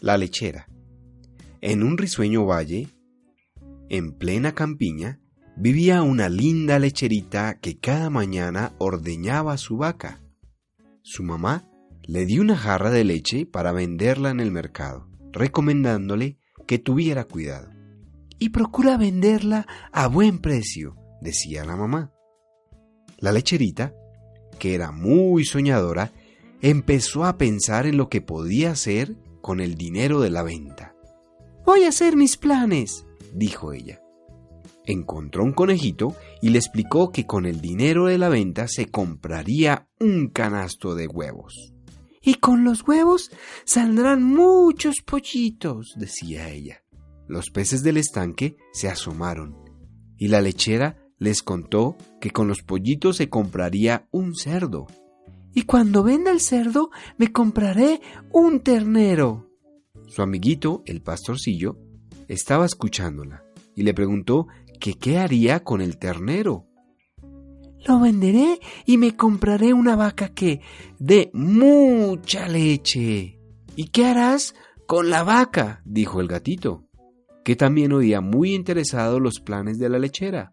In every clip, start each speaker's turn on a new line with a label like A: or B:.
A: La lechera. En un risueño valle, en plena campiña, vivía una linda lecherita que cada mañana ordeñaba a su vaca. Su mamá le dio una jarra de leche para venderla en el mercado, recomendándole que tuviera cuidado. Y procura venderla a buen precio, decía la mamá. La lecherita, que era muy soñadora, empezó a pensar en lo que podía hacer con el dinero de la venta. Voy a hacer mis planes, dijo ella. Encontró un conejito y le explicó que con el dinero de la venta se compraría un canasto de huevos. Y con los huevos saldrán muchos pollitos, decía ella. Los peces del estanque se asomaron y la lechera les contó que con los pollitos se compraría un cerdo. Y cuando venda el cerdo me compraré un ternero. Su amiguito, el pastorcillo, estaba escuchándola y le preguntó que qué haría con el ternero. Lo venderé y me compraré una vaca que dé mucha leche. ¿Y qué harás con la vaca? dijo el gatito, que también oía muy interesado los planes de la lechera.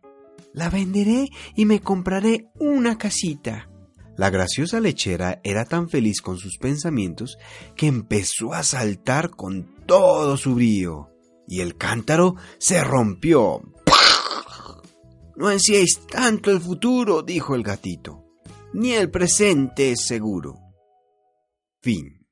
A: La venderé y me compraré una casita. La graciosa lechera era tan feliz con sus pensamientos que empezó a saltar con todo su brío, y el cántaro se rompió. No ansiéis tanto el futuro, dijo el gatito, ni el presente es seguro. Fin.